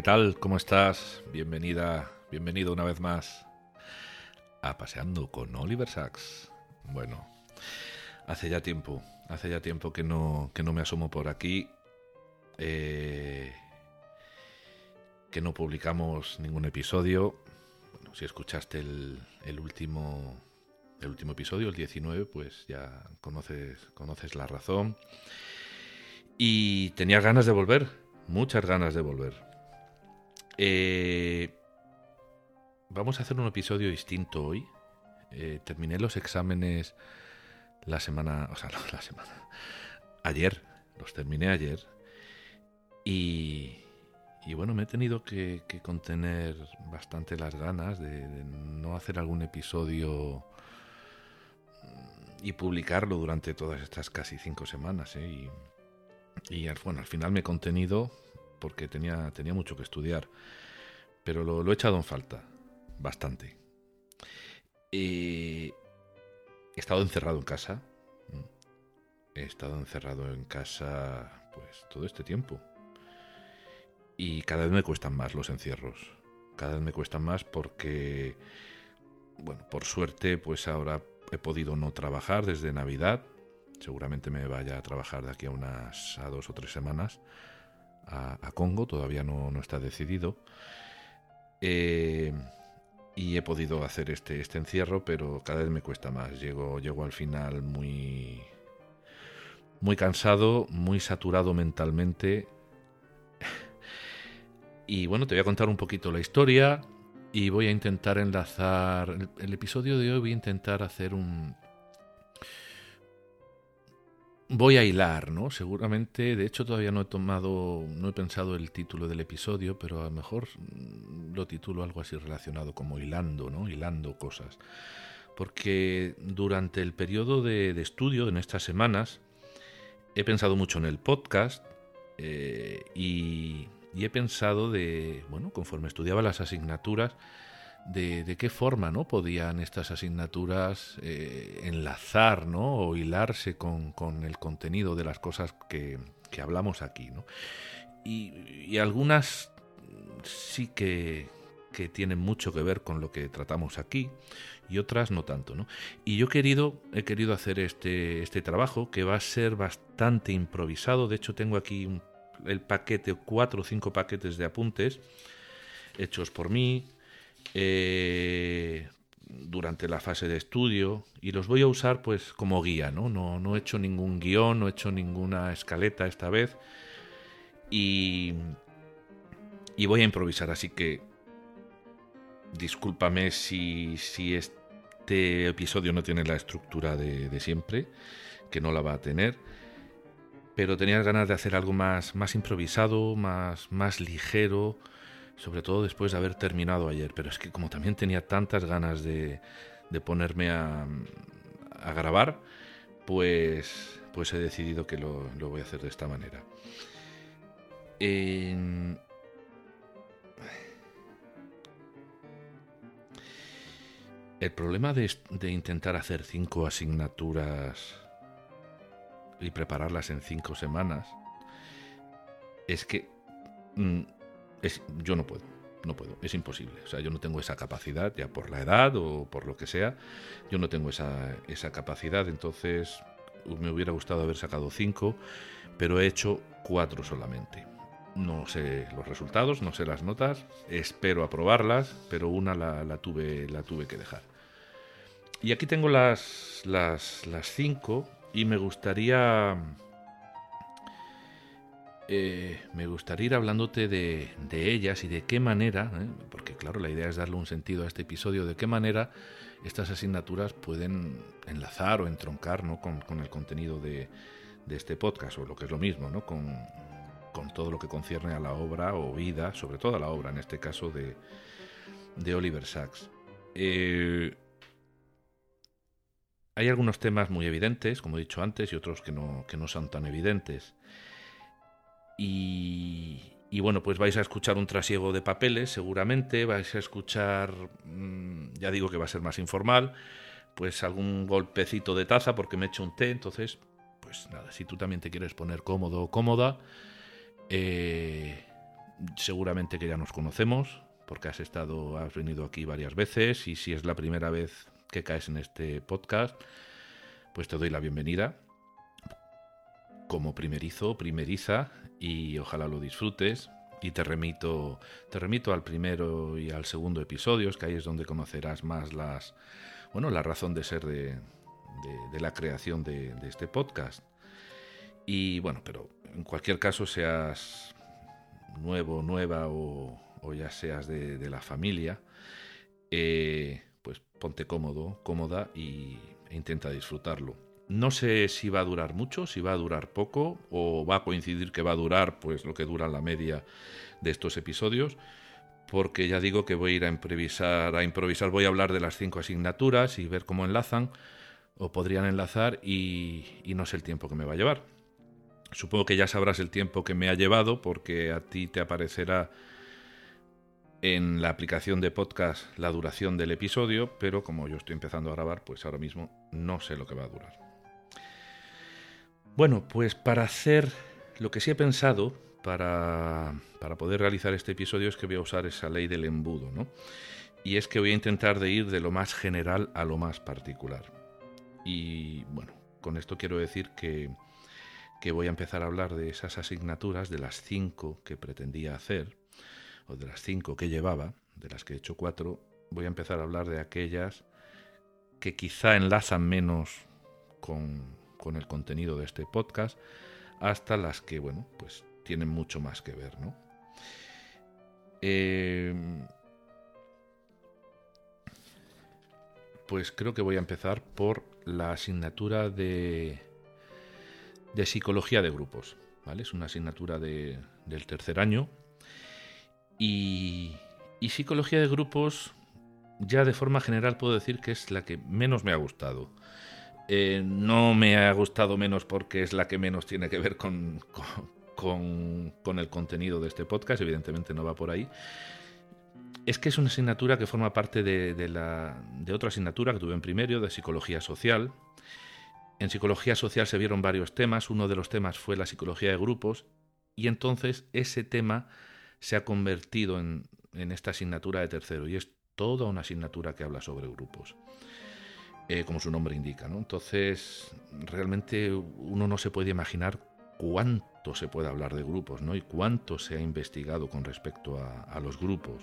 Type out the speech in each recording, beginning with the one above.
¿qué tal? ¿Cómo estás? Bienvenida, bienvenido una vez más a Paseando con Oliver Sacks. Bueno, hace ya tiempo, hace ya tiempo que no, que no me asomo por aquí. Eh, que no publicamos ningún episodio. Bueno, si escuchaste el, el, último el último episodio, el 19, pues ya conoces, conoces la razón. Y tenía ganas de volver, muchas ganas de volver. Eh, vamos a hacer un episodio distinto hoy. Eh, terminé los exámenes la semana, o sea, la semana, ayer, los terminé ayer. Y, y bueno, me he tenido que, que contener bastante las ganas de, no hacer algún episodio y publicarlo durante todas estas casi cinco semanas. ¿eh? Y, bueno, al final me he contenido porque tenía, tenía mucho que estudiar, pero lo, he echado en falta, bastante. he estado encerrado en casa. He estado encerrado en casa pues todo este tiempo. Y cada vez me cuestan más los encierros. Cada vez me cuestan más porque, bueno, por suerte, pues ahora he podido no trabajar desde Navidad. Seguramente me vaya a trabajar de aquí a unas a dos o tres semanas a, Congo. Todavía no, no está decidido. Eh, y he podido hacer este, este encierro, pero cada vez me cuesta más. Llego, llego al final muy, muy cansado, muy saturado mentalmente. Y bueno, te voy a contar un poquito la historia, y voy a intentar enlazar el, el, episodio de hoy voy a intentar hacer un voy a hilar no seguramente de hecho todavía no he tomado no he pensado el título del episodio pero a lo mejor lo titulo algo así relacionado como hilando no hilando cosas. Porque durante el periodo de, de estudio en estas semanas he pensado mucho en el podcast eh, y y he pensado de, bueno, conforme estudiaba las asignaturas, de, qué forma no podían estas asignaturas eh, enlazar ¿no? o hilarse con, con, el contenido de las cosas que, que hablamos aquí. ¿no? Y, algunas sí que, que, tienen mucho que ver con lo que tratamos aquí y otras no tanto. ¿no? Y yo he querido, he querido hacer este, este trabajo que va a ser bastante improvisado. De hecho, tengo aquí el paquete, cuatro o cinco paquetes de apuntes hechos por mí eh, durante la fase de estudio y los voy a usar pues como guía, ¿no? No, no he hecho ningún guion, no he hecho ninguna escaleta esta vez y, y voy a improvisar, así que discúlpame si, si este episodio no tiene la estructura de, de siempre, que no la va a tener pero tenía ganas de hacer algo más, más improvisado, más, más ligero, sobre todo después de haber terminado ayer. Pero es que como también tenía tantas ganas de, de ponerme a, a, grabar, pues, pues he decidido que lo, lo, voy a hacer de esta manera. El problema de, de intentar hacer cinco asignaturas y prepararlas en cinco semanas, es que mm, yo no puedo, no puedo, es imposible. O sea, yo no tengo esa capacidad, ya por la edad o por lo que sea, yo no tengo esa, esa capacidad, entonces me hubiera gustado haber sacado cinco, pero he hecho cuatro solamente. No sé los resultados, no sé las notas, espero aprobarlas, pero una la, la tuve, la tuve que dejar. Y aquí tengo las, las, las cinco y me gustaría eh, me gustaría ir hablándote de, de, ellas y de qué manera, ¿eh? porque claro, la idea es darle un sentido a este episodio, de qué manera estas asignaturas pueden enlazar o entroncar ¿no? con, el contenido de, este podcast, o lo que es lo mismo, ¿no? con, con, todo lo que concierne a la obra o vida, sobre todo a la obra, en este caso de, de Oliver Sacks. Eh, hay algunos temas muy evidentes, como he dicho antes, y otros que no, que no son tan evidentes. Y, y, bueno, pues vais a escuchar un trasiego de papeles, seguramente, vais a escuchar, mmm, ya digo que va a ser más informal, pues algún golpecito de taza porque me he hecho un té, entonces, pues nada, si tú también te quieres poner cómodo o cómoda, eh, seguramente que ya nos conocemos, porque has estado, has venido aquí varias veces y si es la primera vez que caes en este podcast, pues te doy la bienvenida. Como primerizo, primeriza y ojalá lo disfrutes y te remito te remito al primero y al segundo episodios, que ahí es donde conocerás más las bueno, la razón de ser de, de, la creación de, este podcast. Y bueno, pero en cualquier caso, seas nuevo, nueva o, ya seas de, la familia, eh, pues ponte cómodo, cómoda y, e intenta disfrutarlo. No sé si va a durar mucho, si va a durar poco o va a coincidir que va a durar pues lo que dura la media de estos episodios, porque ya digo que voy a ir a improvisar, a improvisar, voy a hablar de las cinco asignaturas y ver cómo enlazan o podrían enlazar y no sé el tiempo que me va a llevar. Supongo que ya sabrás el tiempo que me ha llevado porque a ti te aparecerá en la aplicación de podcast la duración del episodio, pero como yo estoy empezando a grabar, pues ahora mismo no sé lo que va a durar. Bueno, pues para hacer lo que sí he pensado para, para poder realizar este episodio es que voy a usar esa ley del embudo, ¿no? Y es que voy a intentar de ir de lo más general a lo más particular. Y bueno, con esto quiero decir que que voy a empezar a hablar de esas asignaturas, de las cinco que pretendía hacer, o de las cinco que llevaba, de las que he hecho cuatro, voy a empezar a hablar de aquellas que quizá enlazan menos con, el contenido de este podcast, hasta las que, bueno, pues tienen mucho más que ver, ¿no? Eh, pues creo que voy a empezar por la asignatura de de psicología de grupos. ¿vale? Es una asignatura de, del tercer año. Y, psicología de grupos, ya de forma general puedo decir que es la que menos me ha gustado. Eh, no me ha gustado menos porque es la que menos tiene que ver con, el contenido de este podcast, evidentemente no va por ahí. Es que es una asignatura que forma parte de, la, de otra asignatura que tuve en primero, de psicología social, en psicología social se vieron varios temas, uno de los temas fue la psicología de grupos. Y entonces ese tema se ha convertido en, esta asignatura de tercero. Y es toda una asignatura que habla sobre grupos, eh, como su nombre indica. ¿no? Entonces realmente uno no se puede imaginar cuánto se puede hablar de grupos ¿no? y cuánto se ha investigado con respecto a, los grupos.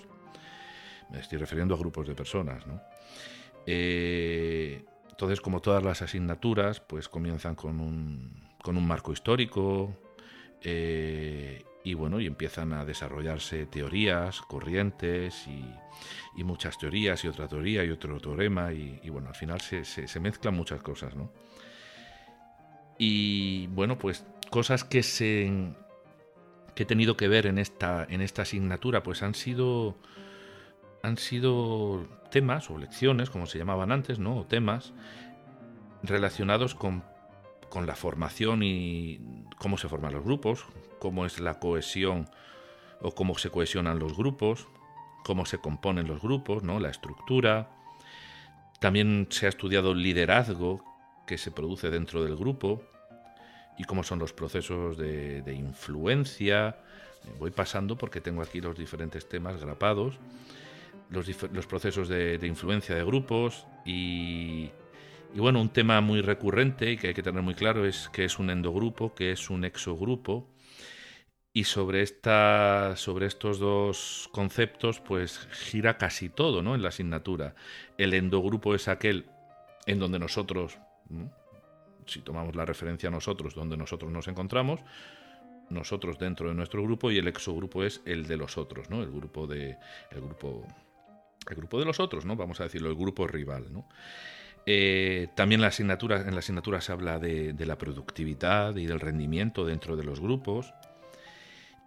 Me estoy refiriendo a grupos de personas. ¿no? Eh, entonces, como todas las asignaturas, pues comienzan con un, con un marco histórico eh, y bueno, y empiezan a desarrollarse teorías, corrientes y, muchas teorías y otra teoría y otro teorema y, bueno, al final se, se, mezclan muchas cosas, ¿no? Y bueno, pues cosas que se que he tenido que ver en esta, en esta asignatura, pues han sido han sido temas o lecciones, como se llamaban antes, ¿no? O temas relacionados con, la formación y cómo se forman los grupos, cómo es la cohesión o cómo se cohesionan los grupos, cómo se componen los grupos, ¿no? La estructura. También se ha estudiado el liderazgo que se produce dentro del grupo y cómo son los procesos de, de influencia. Voy pasando porque tengo aquí los diferentes temas grapados los, procesos de, influencia de grupos y, bueno, un tema muy recurrente y que hay que tener muy claro es que es un endogrupo, que es un exogrupo. Y sobre, esta, sobre estos dos conceptos, pues gira casi todo ¿no? en la asignatura. El endogrupo es aquel en donde nosotros, si tomamos la referencia a nosotros, donde nosotros nos encontramos, nosotros dentro de nuestro grupo, y el exogrupo es el de los otros, ¿no? el grupo de el grupo el grupo de los otros, ¿no? Vamos a decirlo, el grupo rival, ¿no? Eh, también en la asignatura se habla de, la productividad y del rendimiento dentro de los grupos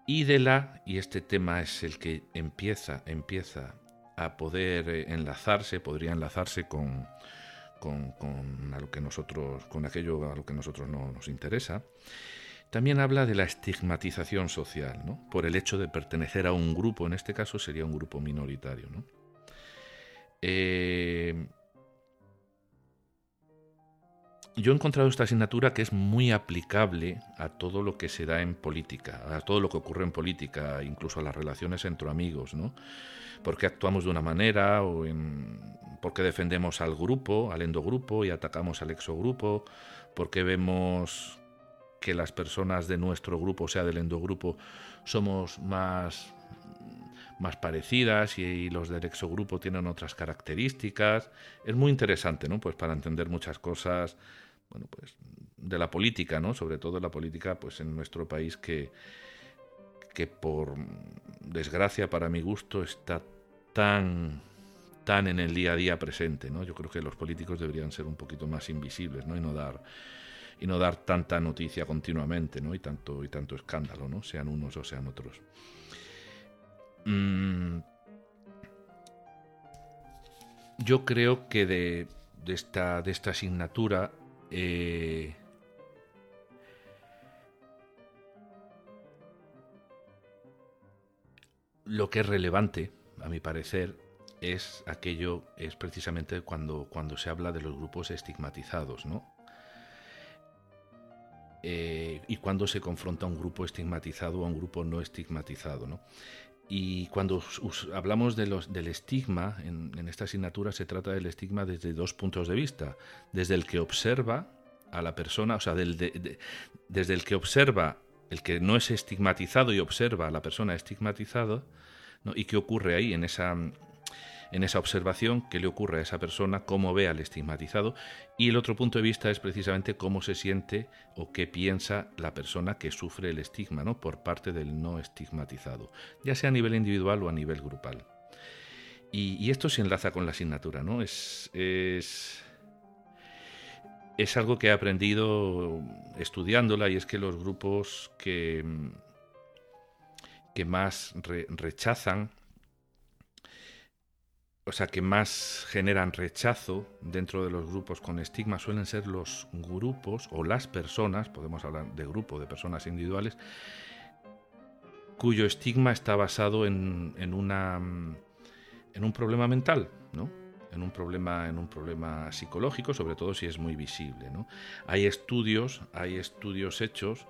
y de la, y este tema es el que empieza, empieza a poder eh, enlazarse, podría enlazarse con, con, a lo que nosotros, con aquello a lo que nosotros no nos interesa. También habla de la estigmatización social, ¿no? por el hecho de pertenecer a un grupo, en este caso sería un grupo minoritario. ¿no? Eh, yo he encontrado esta asignatura que es muy aplicable a todo lo que se da en política, a todo lo que ocurre en política, incluso a las relaciones entre amigos, ¿no? Porque actuamos de una manera o en, porque defendemos al grupo, al endogrupo y atacamos al exogrupo, porque vemos que las personas de nuestro grupo, o sea, del endogrupo, somos más más parecidas y, los del exogrupo tienen otras características. Es muy interesante, ¿no? Pues para entender muchas cosas bueno, pues de la política, ¿no? Sobre todo la política, pues en nuestro país que, que por desgracia para mi gusto está tan tan en el día a día presente, ¿no? Yo creo que los políticos deberían ser un poquito más invisibles, ¿no? Y no dar y no dar tanta noticia continuamente, ¿no? Y tanto y tanto escándalo, ¿no? Sean unos o sean otros. Mm. yo creo que de, de, esta, de esta asignatura eh, lo que es relevante, a mi parecer, es aquello, es precisamente cuando, cuando se habla de los grupos estigmatizados, ¿no? Eh, y cuando se confronta un grupo estigmatizado a un grupo no estigmatizado, ¿no? Y cuando hablamos de del estigma, en, esta asignatura se trata del estigma desde dos puntos de vista. Desde el que observa a la persona, o sea, desde el que observa, el que no es estigmatizado y observa a la persona estigmatizada, ¿y qué ocurre ahí en esa, en esa observación, qué le ocurre a esa persona, cómo ve al estigmatizado, y el otro punto de vista es precisamente cómo se siente o qué piensa la persona que sufre el estigma ¿no? por parte del no estigmatizado, ya sea a nivel individual o a nivel grupal. Y, esto se enlaza con la asignatura, ¿no? Es, es, es algo que he aprendido estudiándola y es que los grupos que, que más rechazan o sea, que más generan rechazo dentro de los grupos con estigma suelen ser los grupos o las personas, podemos hablar de grupo, de personas individuales, cuyo estigma está basado en, en, una, en un problema mental, ¿no? En un problema, en un problema psicológico, sobre todo si es muy visible. ¿no? Hay estudios, hay estudios hechos,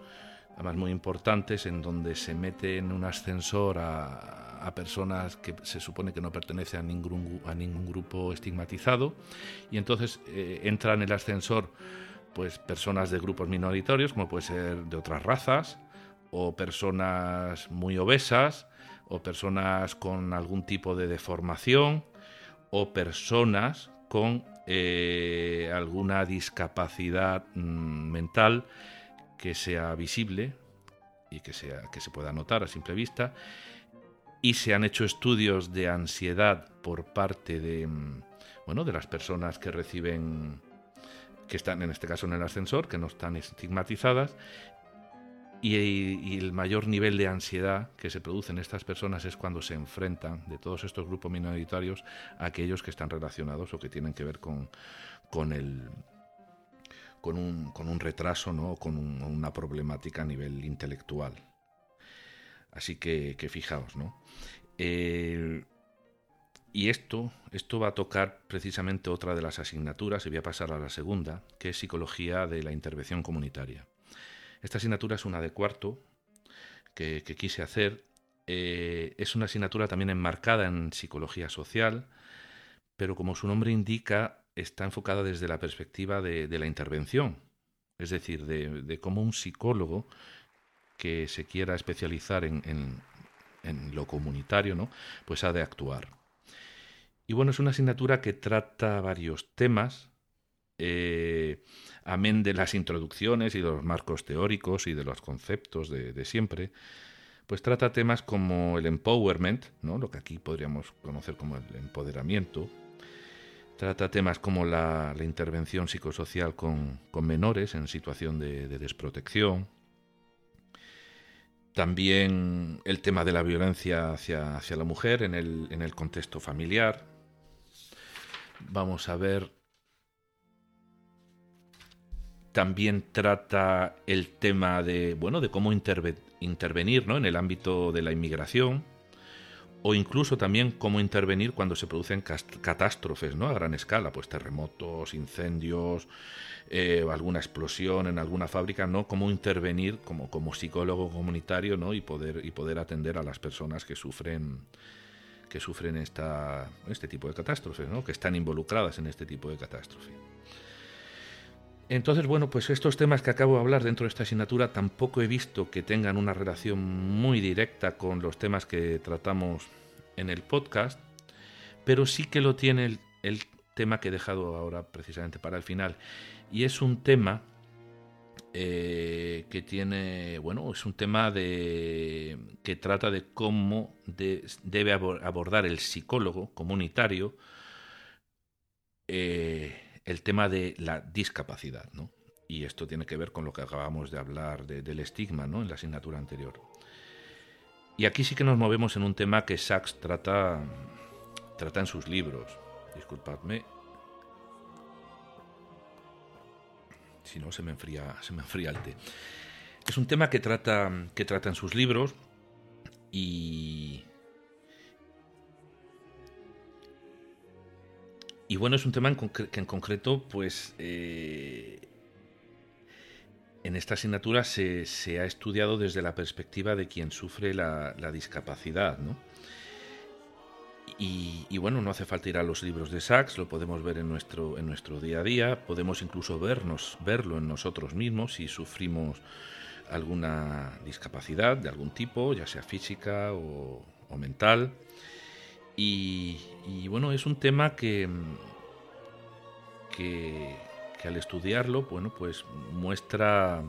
además muy importantes, en donde se mete en un ascensor a, a personas que se supone que no pertenecen a ningún, a ningún grupo estigmatizado y entonces eh, entran en el ascensor pues personas de grupos minoritarios como puede ser de otras razas o personas muy obesas o personas con algún tipo de deformación o personas con eh, alguna discapacidad mm, mental que sea visible y que, sea, que se pueda notar a simple vista y se han hecho estudios de ansiedad por parte de, mm, bueno, de las personas que reciben, que están en este caso en el ascensor, que no están estigmatizadas, y, el mayor nivel de ansiedad que se produce en estas personas es cuando se enfrentan de todos estos grupos minoritarios a aquellos que están relacionados o que tienen que ver con, con el con un, con un retraso ¿no? con una problemática a nivel intelectual. Así que, fijaos, ¿no? Y esto, esto va a tocar precisamente otra de las asignaturas, y voy a pasar a la segunda, que es Psicología de la Intervención Comunitaria. Esta asignatura es una de cuarto que, quise hacer. Eh, es una asignatura también enmarcada en psicología social, pero como su nombre indica, está enfocada desde la perspectiva de, la intervención, es decir, de, de cómo un psicólogo que se quiera especializar en, lo comunitario, ¿no? pues ha de actuar. Y bueno, es una asignatura que trata varios temas, eh, amén de las introducciones y de los marcos teóricos y de los conceptos de, siempre, pues trata temas como el empowerment, ¿no? lo que aquí podríamos conocer como el empoderamiento, trata temas como la, intervención psicosocial con, menores en situación de desprotección, también el tema de la violencia hacia, hacia la mujer en el, en el, contexto familiar. Vamos a ver. También trata el tema de, bueno, de cómo intervenir ¿no? en el ámbito de la inmigración o incluso también cómo intervenir cuando se producen catástrofes ¿no? a gran escala, pues terremotos, incendios, eh, alguna explosión en alguna fábrica, ¿no? cómo intervenir como, como psicólogo comunitario ¿no? y, poder, y poder atender a las personas que sufren que sufren esta, este tipo de catástrofes, ¿no? que están involucradas en este tipo de catástrofe. Entonces, bueno, pues estos temas que acabo de hablar dentro de esta asignatura tampoco he visto que tengan una relación muy directa con los temas que tratamos en el podcast, pero sí que lo tiene el, tema que he dejado ahora precisamente para el final. Y es un tema eh, que tiene, bueno, es un tema de, que trata de cómo debe abordar el psicólogo comunitario. Eh, el tema de la discapacidad, ¿no? Y esto tiene que ver con lo que acabamos de hablar del estigma, ¿no? En la asignatura anterior. Y aquí sí que nos movemos en un tema que Sachs trata, trata en sus libros. Disculpadme. Si no, se me enfría, se me enfría el té. Es un tema que trata, que trata en sus libros y, Y bueno, es un tema que en concreto, pues eh, en esta asignatura se, ha estudiado desde la perspectiva de quien sufre la, discapacidad, ¿no? Y, bueno, no hace falta ir a los libros de Sachs, lo podemos ver en nuestro, en nuestro día a día, podemos incluso vernos, verlo en nosotros mismos si sufrimos alguna discapacidad de algún tipo, ya sea física o mental. Y, bueno, es un tema que, que, al estudiarlo, bueno, pues muestra,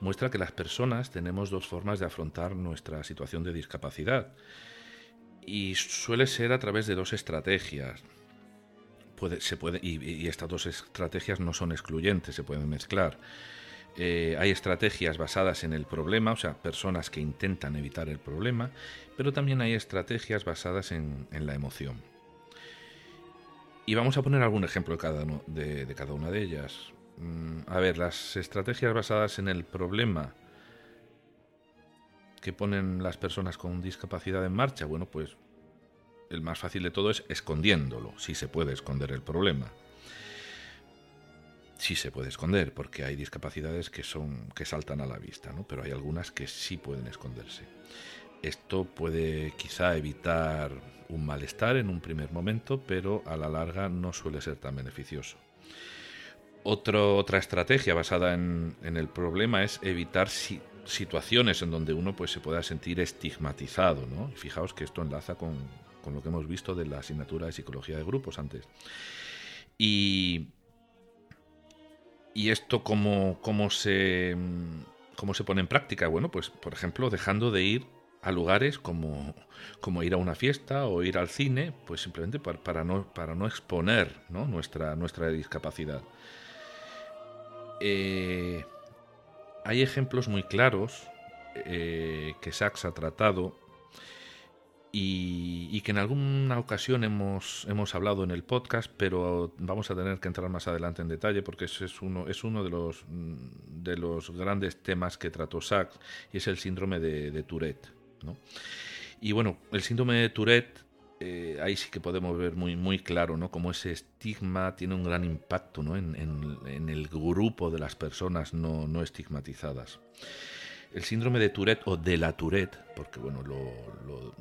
muestra que las personas tenemos dos formas de afrontar nuestra situación de discapacidad. Y suele ser a través de dos estrategias. Se y estas dos estrategias no son excluyentes, se pueden mezclar. Eh, hay estrategias basadas en el problema, o sea, personas que intentan evitar el problema, pero también hay estrategias basadas en, la emoción. Y vamos a poner algún ejemplo de cada, de, cada una de ellas. Mm, a ver, las estrategias basadas en el problema que ponen las personas con discapacidad en marcha, bueno, pues el más fácil de todo es escondiéndolo, si se puede esconder el problema sí se puede esconder, porque hay discapacidades que son que saltan a la vista, ¿no? pero hay algunas que sí pueden esconderse. Esto puede quizá evitar un malestar en un primer momento, pero a la larga no suele ser tan beneficioso. otra estrategia basada en, el problema es evitar situaciones en donde uno pues, se pueda sentir estigmatizado. ¿no? Fijaos que esto enlaza con, con lo que hemos visto de la asignatura de psicología de grupos antes. Y ¿Y esto cómo, cómo, se, cómo se pone en práctica? Bueno, pues por ejemplo, dejando de ir a lugares como, como ir a una fiesta o ir al cine, pues simplemente para, no, para no exponer Nuestra, nuestra discapacidad. Eh, hay ejemplos muy claros eh, que Sachs ha tratado y, que en alguna ocasión hemos, hemos hablado en el podcast, pero vamos a tener que entrar más adelante en detalle porque ese es uno, es uno de, los, de los grandes temas que trató Sachs y es el síndrome de, Tourette. Y bueno, el síndrome de Tourette, eh, ahí sí que podemos ver muy, muy claro ¿no? cómo ese estigma tiene un gran impacto ¿no? en, en, el grupo de las personas no, no estigmatizadas. El síndrome de Tourette o de la Tourette, porque bueno, lo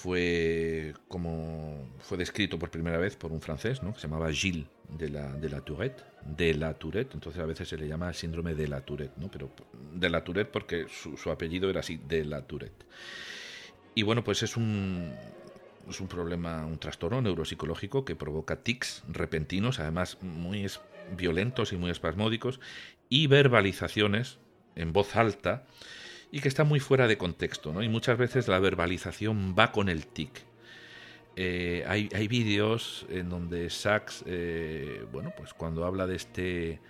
fue como fue descrito por primera vez por un francés, ¿no? que se llamaba Gilles de la, de la Tourette, de la Tourette, entonces a veces se le llama síndrome de la Tourette, ¿no? pero de la Tourette porque su, apellido era así, de la Tourette. Y bueno, pues es un, es un problema, un trastorno neuropsicológico que provoca tics repentinos, además muy violentos y muy espasmódicos, y verbalizaciones en voz alta, y que está muy fuera de contexto, ¿no? Y muchas veces la verbalización va con el tic. Eh, hay, hay vídeos en donde Sachs, eh, bueno, pues cuando habla de este,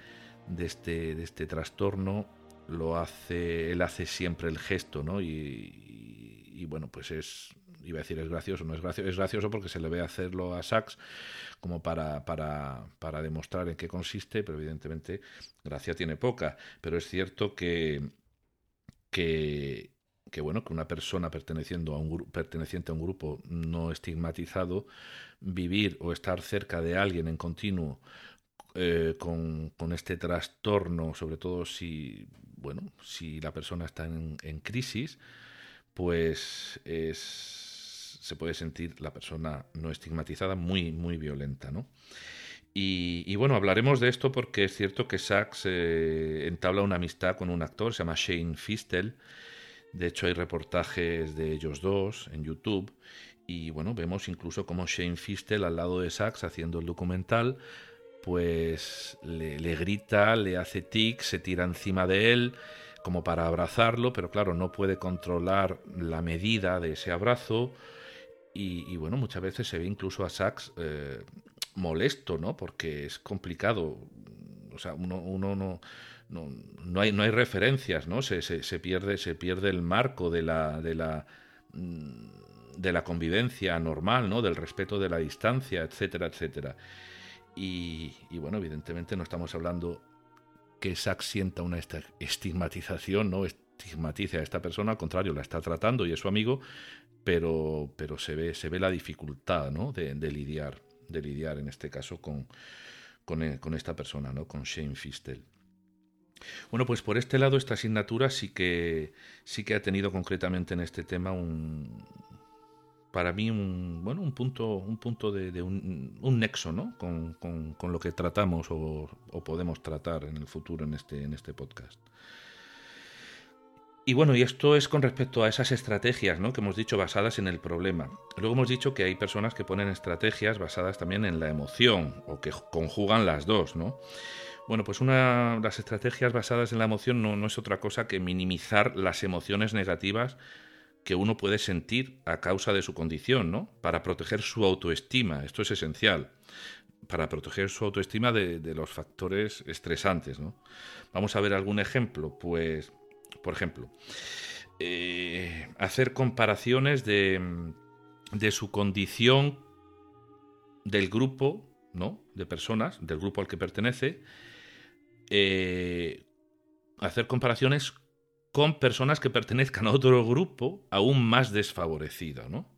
de este, de este trastorno, lo hace, él hace siempre el gesto, ¿no? Y, bueno, pues es, iba a decir es gracioso, no es gracioso, es gracioso porque se le ve hacerlo a Sachs como para, para, para demostrar en qué consiste, pero evidentemente gracia tiene poca. Pero es cierto que, que, bueno, que una persona perteneciendo a un, perteneciente a un grupo no estigmatizado, vivir o estar cerca de alguien en continuo eh, con, este trastorno, sobre todo si, bueno, si la persona está en, crisis, pues es, se puede sentir la persona no estigmatizada muy, muy violenta, ¿no? Y, bueno, hablaremos de esto porque es cierto que Sachs eh, entabla una amistad con un actor, se llama Shane Fistel. De hecho, hay reportajes de ellos dos en YouTube. Y bueno, vemos incluso como Shane Fistel al lado de Sachs haciendo el documental, pues le, le grita, le hace tic, se tira encima de él como para abrazarlo, pero claro, no puede controlar la medida de ese abrazo. Y, bueno, muchas veces se ve incluso a Sachs eh, molesto, ¿no? Porque es complicado. O sea, uno, no, no, no, hay, no hay referencias, ¿no? Se, se, pierde, se pierde el marco de la, de la mm, de la convivencia normal, ¿no? Del respeto de la distancia, etcétera, etcétera. Y, y bueno, evidentemente no estamos hablando que Sachs sienta una estigmatización, no estigmatice a esta persona, al contrario, la está tratando y es su amigo, pero, pero se, ve, se ve la dificultad ¿no? de, de lidiar de lidiar en este caso con, eh, con, esta persona, ¿no? con Shane Fistel. Bueno, pues por este lado esta asignatura sí que sí que ha tenido concretamente en este tema un para mí un bueno un punto un punto de, un, un, nexo ¿no? Con, con, lo que tratamos o, o, podemos tratar en el futuro en este en este podcast. Y bueno, y esto es con respecto a esas estrategias ¿no? que hemos dicho basadas en el problema. Luego hemos dicho que hay personas que ponen estrategias basadas también en la emoción o que conjugan las dos, ¿no? Bueno, pues una, las estrategias basadas en la emoción no, no es otra cosa que minimizar las emociones negativas que uno puede sentir a causa de su condición, ¿no? Para proteger su autoestima, esto es esencial, para proteger su autoestima de, de los factores estresantes, ¿no? Vamos a ver algún ejemplo, pues por ejemplo, eh, hacer comparaciones de, de, su condición del grupo, ¿no? De personas, del grupo al que pertenece, eh, hacer comparaciones con personas que pertenezcan a otro grupo aún más desfavorecido, ¿no?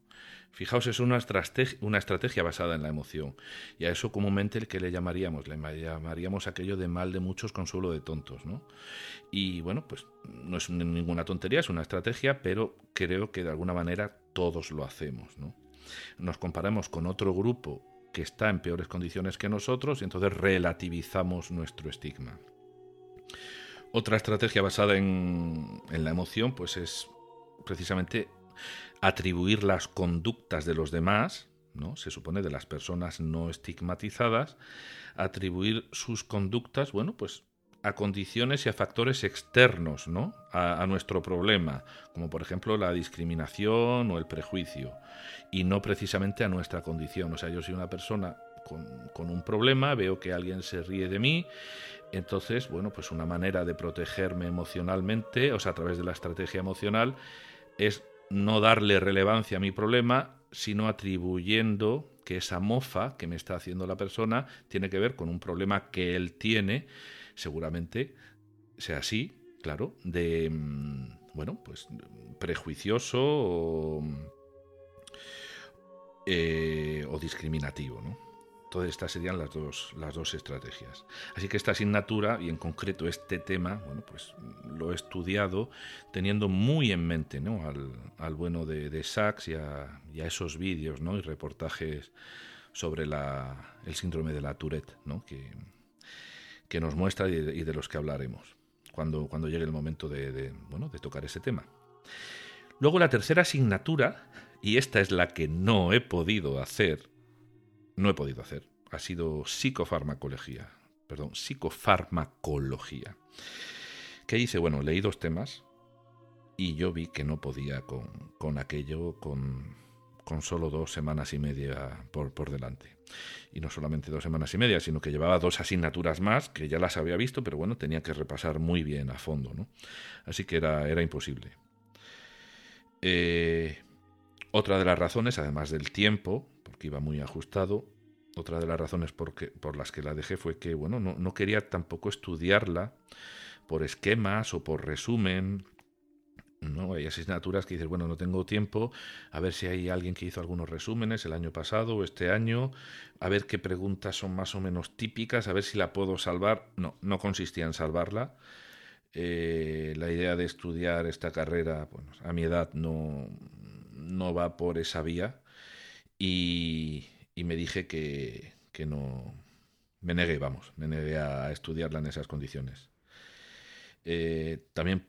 Fijaos, es una estrategia, una estrategia basada en la emoción. Y a eso comúnmente el que le llamaríamos, le llamaríamos aquello de mal de muchos, consuelo de tontos, ¿no? Y bueno, pues no es ninguna tontería, es una estrategia, pero creo que de alguna manera todos lo hacemos, ¿no? Nos comparamos con otro grupo que está en peores condiciones que nosotros y entonces relativizamos nuestro estigma. Otra estrategia basada en, en la emoción, pues es precisamente atribuir las conductas de los demás, ¿no? Se supone de las personas no estigmatizadas, atribuir sus conductas, bueno, pues a condiciones y a factores externos, ¿no? A, nuestro problema, como por ejemplo la discriminación o el prejuicio, y no precisamente a nuestra condición. O sea, yo soy una persona con, con, un problema, veo que alguien se ríe de mí, entonces, bueno, pues una manera de protegerme emocionalmente, o sea, a través de la estrategia emocional, es no darle relevancia a mi problema, sino atribuyendo que esa mofa que me está haciendo la persona tiene que ver con un problema que él tiene, seguramente sea así, claro, de, mm, bueno, pues prejuicioso o, eh, o discriminativo, ¿no? Todas estas serían las dos, las dos estrategias. Así que esta asignatura, y en concreto este tema, bueno, pues lo he estudiado teniendo muy en mente ¿no? al, bueno de, de Sachs y a, esos vídeos ¿no? y reportajes sobre la, el síndrome de la Tourette ¿no? que, que nos muestra y de, los que hablaremos cuando, cuando llegue el momento de, de, bueno, de tocar ese tema. Luego la tercera asignatura, y esta es la que no he podido hacer, no he podido hacer. Ha sido psicofarmacología. Perdón, psicofarmacología. ¿Qué hice? Bueno, leí dos temas y yo vi que no podía con, con aquello con, con, solo dos semanas y media por, por delante. Y no solamente dos semanas y media, sino que llevaba dos asignaturas más que ya las había visto, pero bueno, tenía que repasar muy bien a fondo, ¿no? Así que era, era imposible. Eh, otra de las razones, además del tiempo, iba muy ajustado, otra de las razones por, por las que la dejé fue que, bueno, no, quería tampoco estudiarla por esquemas o por resumen, ¿no? Hay asignaturas que dices, bueno, no tengo tiempo, a ver si hay alguien que hizo algunos resúmenes el año pasado o este año, a ver qué preguntas son más o menos típicas, a ver si la puedo salvar. No, no consistía en salvarla. Eh, la idea de estudiar esta carrera, bueno, a mi edad no, no va por esa vía y, me dije que, que no, me negué, vamos, me negué a estudiarla en esas condiciones. Eh, también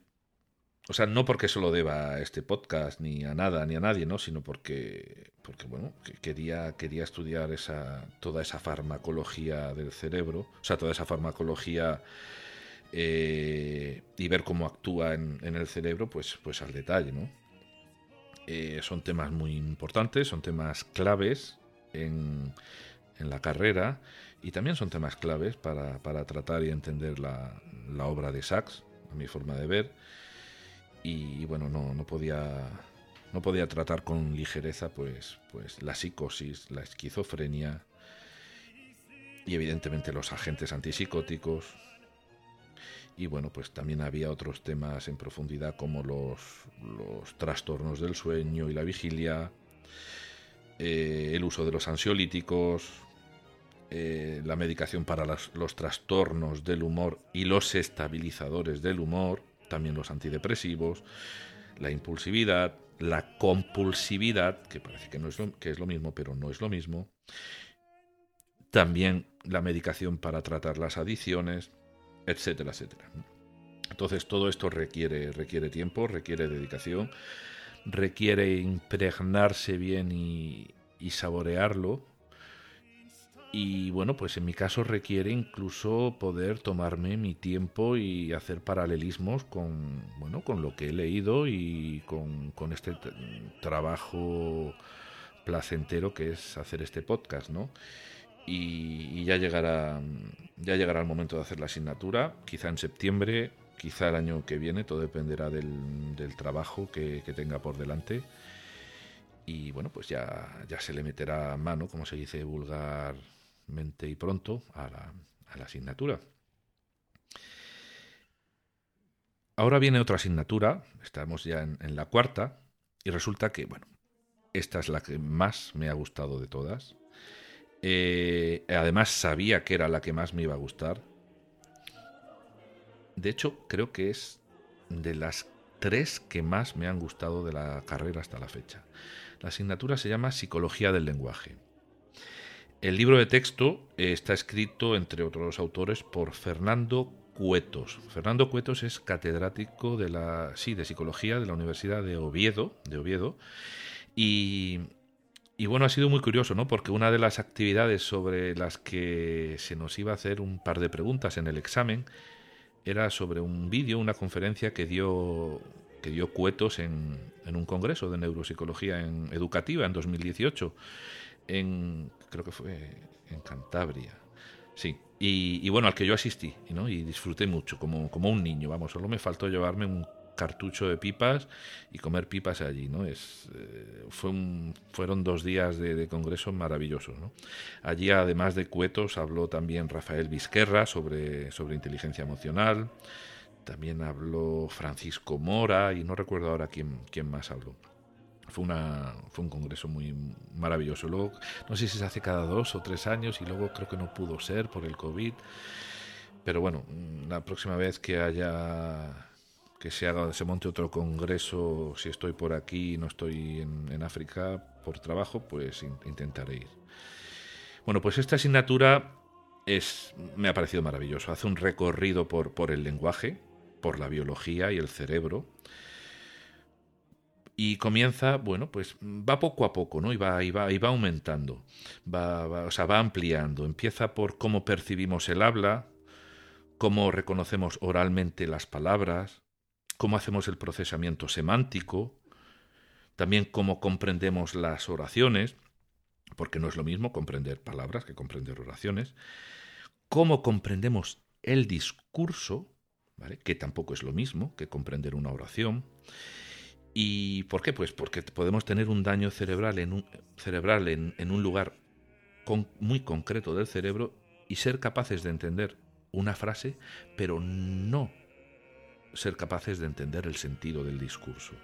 o sea, no porque se lo deba a este podcast, ni a nada, ni a nadie, ¿no? Sino porque, porque bueno, quería, quería estudiar esa, toda esa farmacología del cerebro, o sea, toda esa farmacología eh, y ver cómo actúa en, el cerebro, pues, pues al detalle, ¿no? Eh, son temas muy importantes, son temas claves en, en, la carrera y también son temas claves para, para tratar y entender la, la obra de Sachs, a mi forma de ver y bueno, no, no podía no podía tratar con ligereza pues, pues la psicosis, la esquizofrenia y evidentemente los agentes antipsicóticos. Y bueno, pues también había otros temas en profundidad como los, los trastornos del sueño y la vigilia, eh, el uso de los ansiolíticos, eh, la medicación para los trastornos del humor y los estabilizadores del humor también los antidepresivos, la impulsividad, la compulsividad, que parece que, no es que es lo mismo, pero no es lo mismo, también la medicación para tratar las adicciones, etcétera, etcétera. Entonces todo esto requiere, requiere tiempo, requiere dedicación, requiere impregnarse bien y, y saborearlo y bueno, pues en mi caso requiere incluso poder tomarme mi tiempo y hacer paralelismos con, bueno, con lo que he leído y con, este trabajo placentero que es hacer este podcast, ¿no? Y, ya llegará ya llegará el momento de hacer la asignatura, quizá en septiembre, quizá el año que viene, todo dependerá del, trabajo que, tenga por delante. Y bueno, pues ya, ya se le meterá mano, como se dice vulgar mente y pronto a la, asignatura. Ahora viene otra asignatura, estamos ya en, la cuarta, y resulta que, bueno, esta es la que más me ha gustado de todas. Eh, además sabía que era la que más me iba a gustar. De hecho, creo que es de las tres que más me han gustado de la carrera hasta la fecha. La asignatura se llama Psicología del Lenguaje. El libro de texto eh, está escrito, entre otros autores, por Fernando Cuetos. Fernando Cuetos es catedrático de la, sí, de psicología de la Universidad de Oviedo, de Oviedo, y, y bueno, ha sido muy curioso, ¿no? Porque una de las actividades sobre las que se nos iba a hacer un par de preguntas en el examen era sobre un vídeo, una conferencia que dio que dio Cuetos en, en un congreso de neuropsicología en, educativa en 2018 en, creo que fue en Cantabria. Sí, y, bueno, al que yo asistí, ¿no? Y disfruté mucho, como, como un niño, vamos, solo me faltó llevarme un cartucho de pipas y comer pipas allí, ¿no? Es, eh, fueron dos días de, congreso maravillosos, ¿no? Allí, además de Cuetos, habló también Rafael Vizquerra sobre, sobre inteligencia emocional, también habló Francisco Mora y no recuerdo ahora quién, quién más habló fue, una, fue un congreso muy maravilloso. Luego, no sé si se hace cada dos o tres años y luego creo que no pudo ser por el COVID. Pero bueno, la próxima vez que haya que se haga, se monte otro congreso, si estoy por aquí y no estoy en, África por trabajo, pues intentaré ir. Bueno, pues esta asignatura es, me ha parecido maravilloso. Hace un recorrido por, el lenguaje, por la biología y el cerebro y comienza, bueno, pues va poco a poco, ¿no? Y va, y va, y va aumentando, va, o sea, va ampliando. Empieza por cómo percibimos el habla, cómo reconocemos oralmente las palabras, cómo hacemos el procesamiento semántico, también cómo comprendemos las oraciones, porque no es lo mismo comprender palabras que comprender oraciones, cómo comprendemos el discurso, que tampoco es lo mismo que comprender una oración, ¿Y por qué? Pues porque podemos tener un daño cerebral en, un lugar muy concreto del cerebro y ser capaces de entender una frase, pero no ser capaces de entender el sentido del discurso.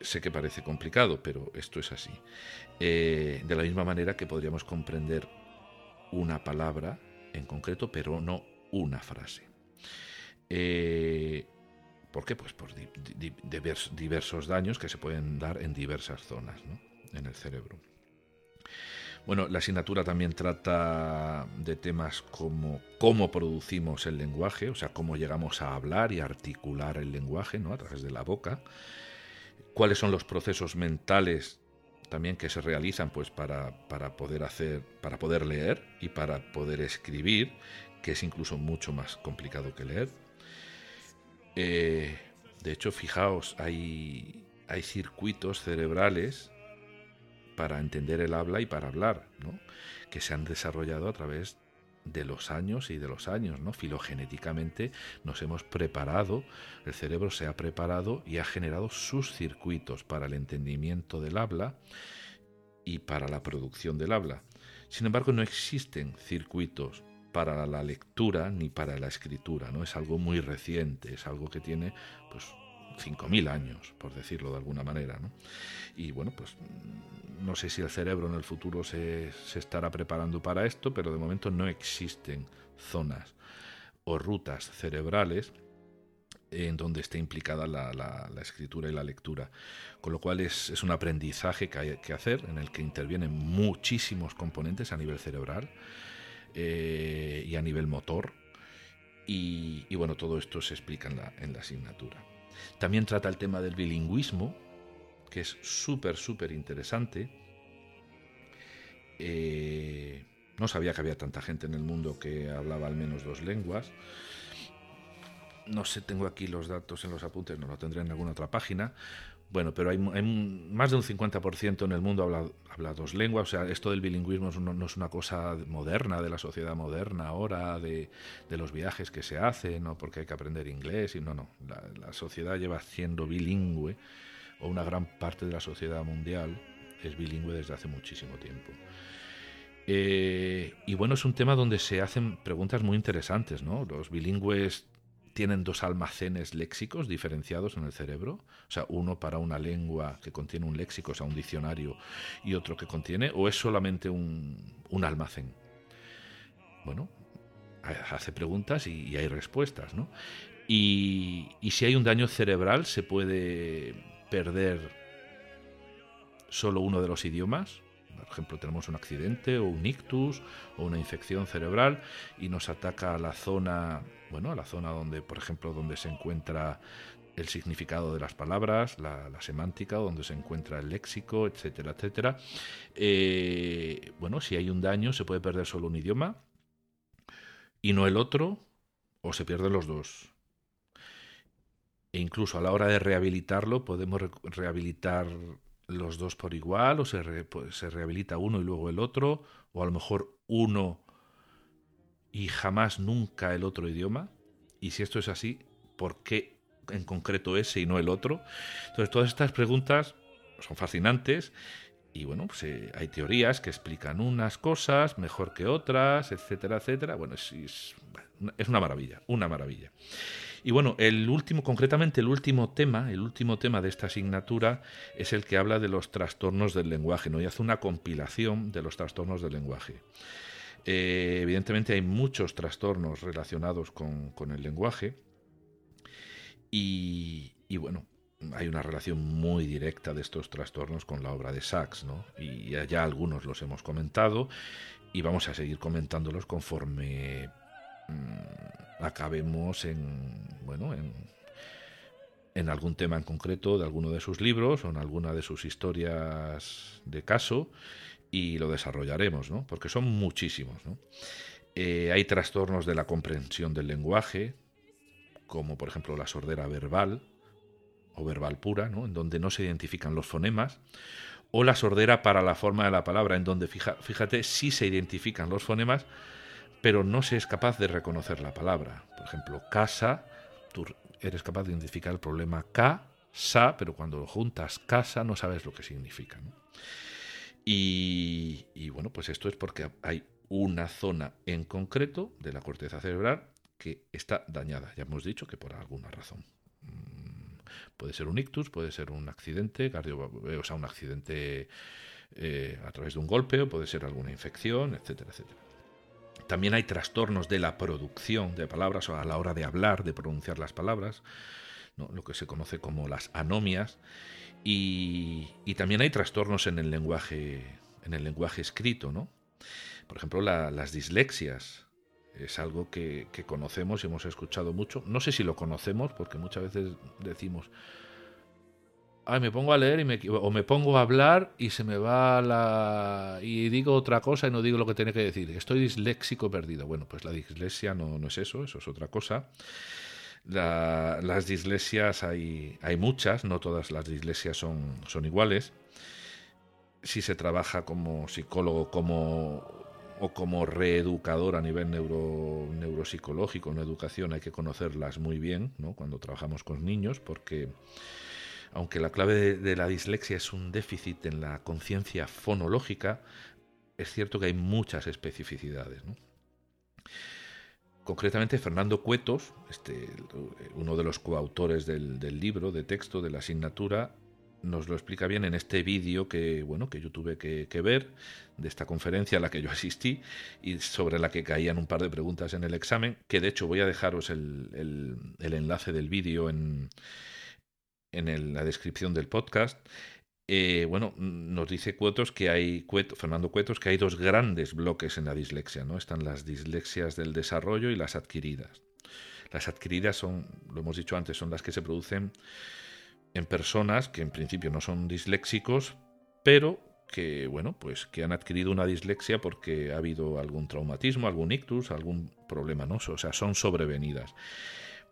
Sé que parece complicado, pero esto es así. Eh, de la misma manera que podríamos comprender una palabra en concreto, pero no una frase. Eh, ¿Por qué? Pues por diversos daños que se pueden dar en diversas zonas en el cerebro. Bueno, la asignatura también trata de temas como cómo producimos el lenguaje, o sea, cómo llegamos a hablar y articular el lenguaje, ¿no? A través de la boca. Cuáles son los procesos mentales también que se realizan pues para, poder hacer, para poder leer y para poder escribir, que es incluso mucho más complicado que leer. Eh, de hecho, fijaos, hay, hay circuitos cerebrales para entender el habla y para hablar, ¿no? que se han desarrollado a través de los años y de los años, ¿no? Filogenéticamente nos hemos preparado, el cerebro se ha preparado y ha generado sus circuitos para el entendimiento del habla y para la producción del habla. Sin embargo, no existen circuitos para la lectura ni para la escritura, ¿no? Es algo muy reciente, es algo que tiene pues 5.000 años, por decirlo de alguna manera. ¿no? Y bueno, pues no sé si el cerebro en el futuro se, estará preparando para esto, pero de momento no existen zonas o rutas cerebrales en donde esté implicada la, escritura y la lectura. Con lo cual es, un aprendizaje que hay que hacer en el que intervienen muchísimos componentes a nivel cerebral eh, y a nivel motor. Y, bueno, todo esto se explica en la, en la asignatura. También trata el tema del bilingüismo, que es súper, súper interesante. Eh, no sabía que había tanta gente en el mundo que hablaba al menos dos lenguas. No sé, tengo aquí los datos en los apuntes, no lo tendré en alguna otra página. Bueno, pero hay, más de un 50% en el mundo habla, habla, dos lenguas. O sea, esto del bilingüismo no, es una cosa moderna, de la sociedad moderna ahora, de, los viajes que se hacen, no porque hay que aprender inglés. Y no, no. La, sociedad lleva siendo bilingüe, o una gran parte de la sociedad mundial es bilingüe desde hace muchísimo tiempo. Eh, y bueno, es un tema donde se hacen preguntas muy interesantes, ¿no? Los bilingües tienen dos almacenes léxicos diferenciados en el cerebro, o sea, uno para una lengua que contiene un léxico, o sea, un diccionario, y otro que contiene, o es solamente un, almacén. Bueno, hace preguntas y, hay respuestas, ¿no? Y, si hay un daño cerebral, se puede perder solo uno de los idiomas, ejemplo, tenemos un accidente o un ictus o una infección cerebral y nos ataca a la zona, bueno, a la zona donde, por ejemplo, donde se encuentra el significado de las palabras, la, semántica, donde se encuentra el léxico, etcétera, etcétera. Eh, bueno, si hay un daño, se puede perder solo un idioma y no el otro, o se pierden los dos. E incluso a la hora de rehabilitarlo, podemos rehabilitar los dos por igual, o se, pues, se rehabilita uno y luego el otro, o a lo mejor uno y jamás nunca el otro idioma. Y si esto es así, ¿por qué en concreto ese y no el otro? Entonces, todas estas preguntas son fascinantes y bueno, pues eh, hay teorías que explican unas cosas mejor que otras, etcétera, etcétera. Bueno, es, es una maravilla, una maravilla. Y bueno, el último, concretamente el último tema, el último tema de esta asignatura es el que habla de los trastornos del lenguaje, ¿no? Y hace una compilación de los trastornos del lenguaje. Eh, evidentemente hay muchos trastornos relacionados con, el lenguaje y, bueno, hay una relación muy directa de estos trastornos con la obra de Sachs, ¿no? Y ya algunos los hemos comentado y vamos a seguir comentándolos conforme mm, acabemos en bueno, en, algún tema en concreto de alguno de sus libros o en alguna de sus historias de caso y lo desarrollaremos, ¿no? porque son muchísimos. ¿no? Eh, hay trastornos de la comprensión del lenguaje, como por ejemplo la sordera verbal o verbal pura, ¿no? en donde no se identifican los fonemas, o la sordera para la forma de la palabra, en donde fíjate, sí se identifican los fonemas, pero no se es capaz de reconocer la palabra. Por ejemplo, casa tú eres capaz de identificar el problema sa, pero cuando juntas casa no sabes lo que significa. Y, bueno, pues esto es porque hay una zona en concreto de la corteza cerebral que está dañada. Ya hemos dicho que por alguna razón. Mm, puede ser un ictus, puede ser un accidente, cardio, o sea, un accidente eh, a través de un golpe, o puede ser alguna infección, etcétera, etcétera. También hay trastornos de la producción de palabras a la hora de hablar, de pronunciar las palabras, lo que se conoce como las anomias, y, también hay trastornos en el lenguaje, en el lenguaje escrito, ¿no? Por ejemplo, las dislexias. Es algo que, conocemos y hemos escuchado mucho. No sé si lo conocemos, porque muchas veces decimos, Ay, me pongo a leer y me, o me pongo a hablar y se me va la... y digo otra cosa y no digo lo que tiene que decir. Estoy disléxico perdido. Bueno, pues la dislexia no, es eso, eso es otra cosa las dislesias hay, hay muchas, no todas las dislesias son, son iguales. Si se trabaja como psicólogo como, o como reeducador a nivel neuro, neuropsicológico en educación, hay que conocerlas muy bien ¿no? cuando trabajamos con niños, porque aunque la clave de, la dislexia es un déficit en la conciencia fonológica, es cierto que hay muchas especificidades. Concretamente, Fernando Cuetos, este, uno de los coautores del, libro de texto de la asignatura, nos lo explica bien en este vídeo que bueno que yo tuve que, ver de esta conferencia a la que yo asistí y sobre la que caían un par de preguntas en el examen, que de hecho voy a dejaros el, enlace del vídeo en, en la descripción del podcast. Eh, bueno, nos dice Cuetos que hay, Fernando Cuetos, que hay dos grandes bloques en la dislexia, ¿no? Están las dislexias del desarrollo y las adquiridas. Las adquiridas son, lo hemos dicho antes, son las que se producen en personas que en principio no son disléxicos, pero que, bueno, pues que han adquirido una dislexia porque ha habido algún traumatismo, algún ictus, algún problema, ¿no? O sea, son sobrevenidas.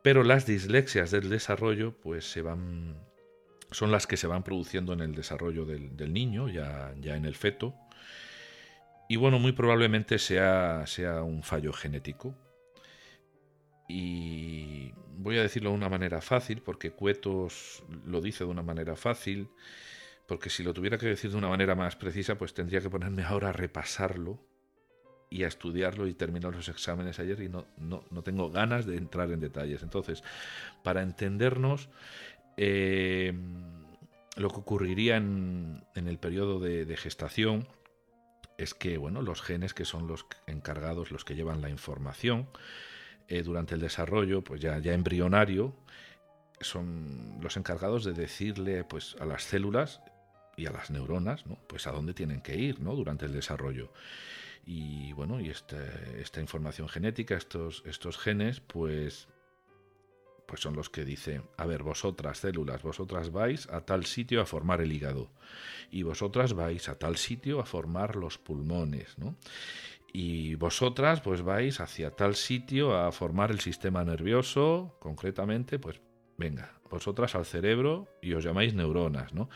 Pero las dislexias del desarrollo, pues se van son las que se van produciendo en el desarrollo del, niño, ya, ya, en el feto. Y bueno, muy probablemente sea, sea un fallo genético. Y voy a decirlo de una manera fácil, porque Cuetos lo dice de una manera fácil, porque si lo tuviera que decir de una manera más precisa, pues tendría que ponerme ahora a repasarlo y a estudiarlo y terminar los exámenes ayer y no, no, no tengo ganas de entrar en detalles. Entonces, para entendernos, eh, lo que ocurriría en, el periodo de, gestación es que bueno, los genes que son los encargados, los que llevan la información eh, durante el desarrollo, pues ya, ya embrionario, son los encargados de decirle pues, a las células y a las neuronas, pues a dónde tienen que ir ¿no? durante el desarrollo. Y bueno, y este, esta información genética, estos, estos genes, pues pues son los que dicen, a ver, vosotras células, vosotras vais a tal sitio a formar el hígado y vosotras vais a tal sitio a formar los pulmones, ¿no? Y vosotras pues vais hacia tal sitio a formar el sistema nervioso, concretamente, pues venga, vosotras al cerebro y os llamáis neuronas, ¿no?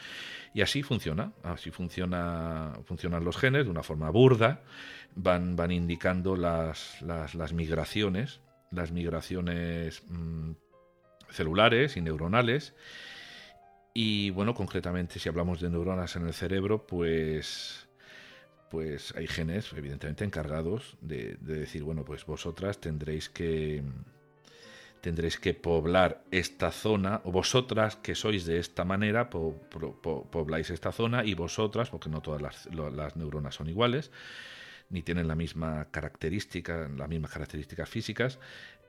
Y así funciona, así funciona, funcionan los genes de una forma burda, van, indicando las, las, migraciones, las migraciones mm, celulares y neuronales. Y bueno, concretamente si hablamos de neuronas en el cerebro, pues, pues hay genes evidentemente encargados de, decir, bueno, pues vosotras tendréis que tendréis que poblar esta zona, o vosotras que sois de esta manera, pobláis esta zona, y vosotras, porque no todas las, neuronas son iguales, ni tienen la misma característica, las mismas características físicas,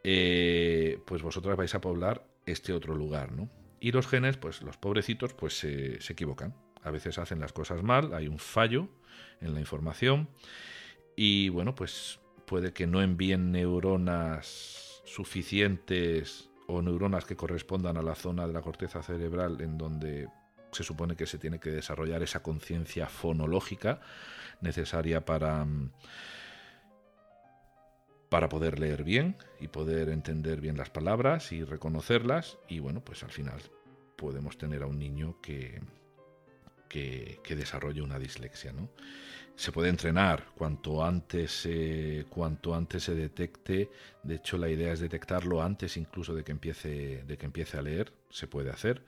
eh, pues vosotras vais a poblar este otro lugar, ¿no? Y los genes, pues los pobrecitos, pues se, equivocan. A veces hacen las cosas mal, hay un fallo en la información y bueno, pues puede que no envíen neuronas suficientes o neuronas que correspondan a la zona de la corteza cerebral en donde se supone que se tiene que desarrollar esa conciencia fonológica necesaria para para poder leer bien y poder entender bien las palabras y reconocerlas y bueno, pues al final podemos tener a un niño que, que, desarrolle una dislexia. ¿no? Se puede entrenar cuanto antes, cuanto antes se detecte, de hecho la idea es detectarlo antes incluso de que empiece, de que empiece a leer, se puede hacer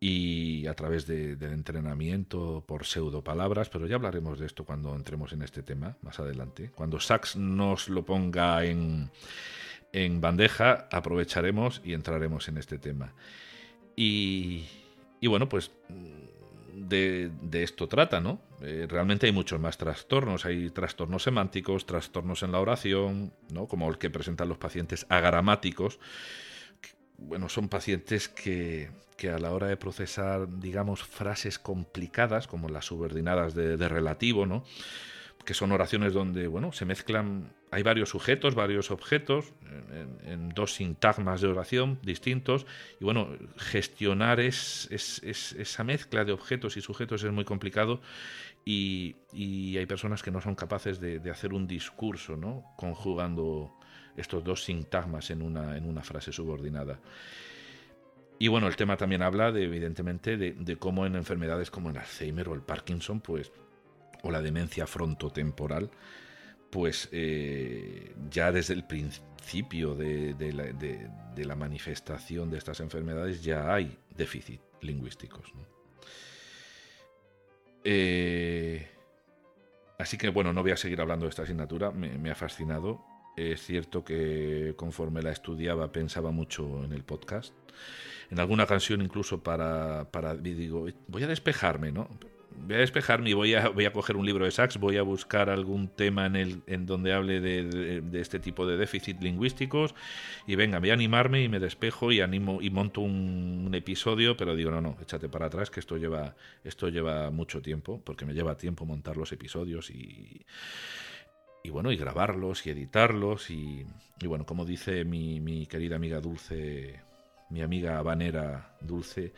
y a través del entrenamiento por pseudopalabras, pero ya hablaremos de esto cuando entremos en este tema más adelante. Cuando Sachs nos lo ponga en, en bandeja aprovecharemos y entraremos en este tema. Y, bueno, pues de, esto trata, ¿no? Eh, realmente hay muchos más trastornos, hay trastornos semánticos, trastornos en la oración, ¿no? Como el que presentan los pacientes agramáticos. Bueno, son pacientes que, que a la hora de procesar, digamos, frases complicadas, como las subordinadas de, de relativo, ¿no? Que son oraciones donde bueno, se mezclan, hay varios sujetos, varios objetos, en, dos sintagmas de oración distintos, y bueno, gestionar es, esa mezcla de objetos y sujetos es muy complicado, y, hay personas que no son capaces de, hacer un discurso, ¿no? conjugando estos dos sintagmas en una, en una frase subordinada. Y bueno, el tema también habla de, evidentemente, de, de, cómo en enfermedades como el Alzheimer o el Parkinson, pues o la demencia frontotemporal, pues eh, ya desde el principio de, la, manifestación de estas enfermedades ya hay déficit lingüísticos. Eh, así que bueno, no voy a seguir hablando de esta asignatura, me, ha fascinado. Es cierto que conforme la estudiaba pensaba mucho en el podcast. En alguna ocasión incluso para, para digo, voy a despejarme, ¿no? Voy a despejarme y voy a, voy a coger un libro de Sachs, voy a buscar algún tema en, el, en donde hable de, este tipo de déficit lingüísticos y venga, voy a animarme y me despejo y animo y monto un, episodio, pero digo, no, no, échate para atrás que esto lleva, esto lleva mucho tiempo, porque me lleva tiempo montar los episodios y, y bueno, y grabarlos y editarlos y, y bueno, como dice mi, mi querida amiga Dulce mi amiga habanera dulce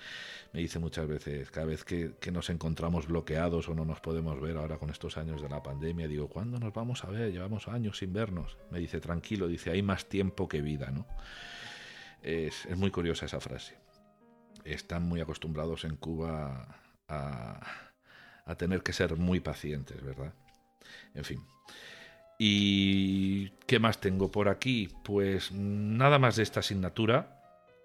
me dice muchas veces, cada vez que, nos encontramos bloqueados o no nos podemos ver ahora con estos años de la pandemia, digo, ¿cuándo nos vamos a ver? Llevamos años sin vernos. Me dice, tranquilo, dice, hay más tiempo que vida, ¿no? Es, muy curiosa esa frase. Están muy acostumbrados en Cuba a, a tener que ser muy pacientes, ¿verdad? En fin. ¿Y qué más tengo por aquí? Pues nada más de esta asignatura.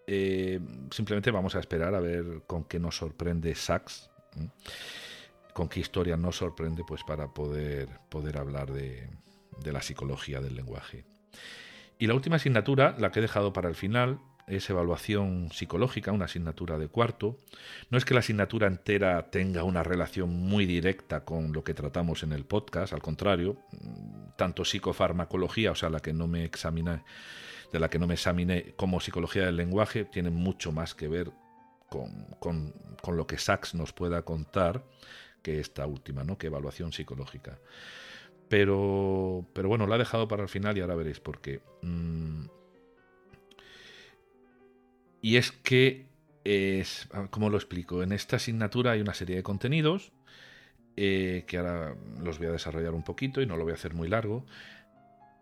Eh, simplemente vamos a esperar a ver con qué nos sorprende Sachs, con qué historia nos sorprende, pues para poder, poder hablar de, de la psicología del lenguaje. Y la última asignatura, la que he dejado para el final, es evaluación psicológica, una asignatura de cuarto. No es que la asignatura entera tenga una relación muy directa con lo que tratamos en el podcast, al contrario, tanto psicofarmacología, o sea, la que no me examina de la que no me examiné como psicología del lenguaje, tiene mucho más que ver con, lo que Sachs nos pueda contar que esta última, ¿no? que evaluación psicológica. Pero, pero bueno, la he dejado para el final y ahora veréis por qué. Mm. y es que, es, ¿cómo lo explico? En esta asignatura hay una serie de contenidos eh, que ahora los voy a desarrollar un poquito y no lo voy a hacer muy largo.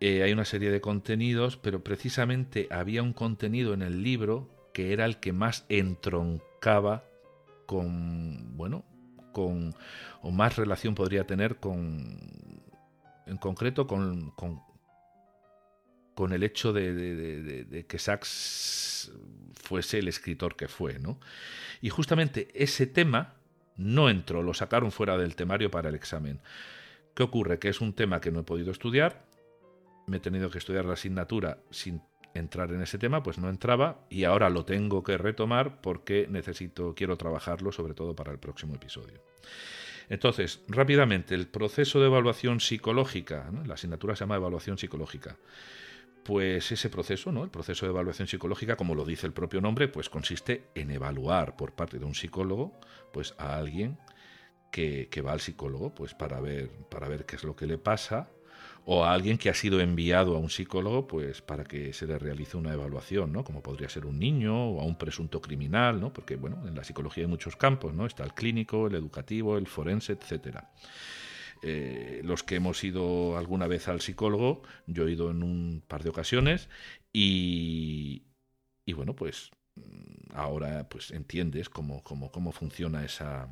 Eh, hay una serie de contenidos, pero precisamente había un contenido en el libro que era el que más entroncaba con, bueno, con, o más relación podría tener con, en concreto, con, con, con el hecho de, que Sachs fuese el escritor que fue, ¿no? Y justamente ese tema no entró, lo sacaron fuera del temario para el examen. ¿Qué ocurre? Que es un tema que no he podido estudiar, me he tenido que estudiar la asignatura sin entrar en ese tema, pues no entraba y ahora lo tengo que retomar porque necesito, quiero trabajarlo sobre todo para el próximo episodio. Entonces, rápidamente, el proceso de evaluación psicológica, la asignatura se llama evaluación psicológica. Pues ese proceso, ¿no? El proceso de evaluación psicológica, como lo dice el propio nombre, pues consiste en evaluar por parte de un psicólogo, pues a alguien que, que va al psicólogo, pues para ver, para ver qué es lo que le pasa, o a alguien que ha sido enviado a un psicólogo pues para que se le realice una evaluación, ¿no? Como podría ser un niño o a un presunto criminal, ¿no? Porque bueno, en la psicología hay muchos campos, ¿no? Está el clínico, el educativo, el forense, etcétera. Eh, los que hemos ido alguna vez al psicólogo, yo he ido en un par de ocasiones y, y bueno, pues mm, ahora pues entiendes cómo, cómo, cómo funciona esa,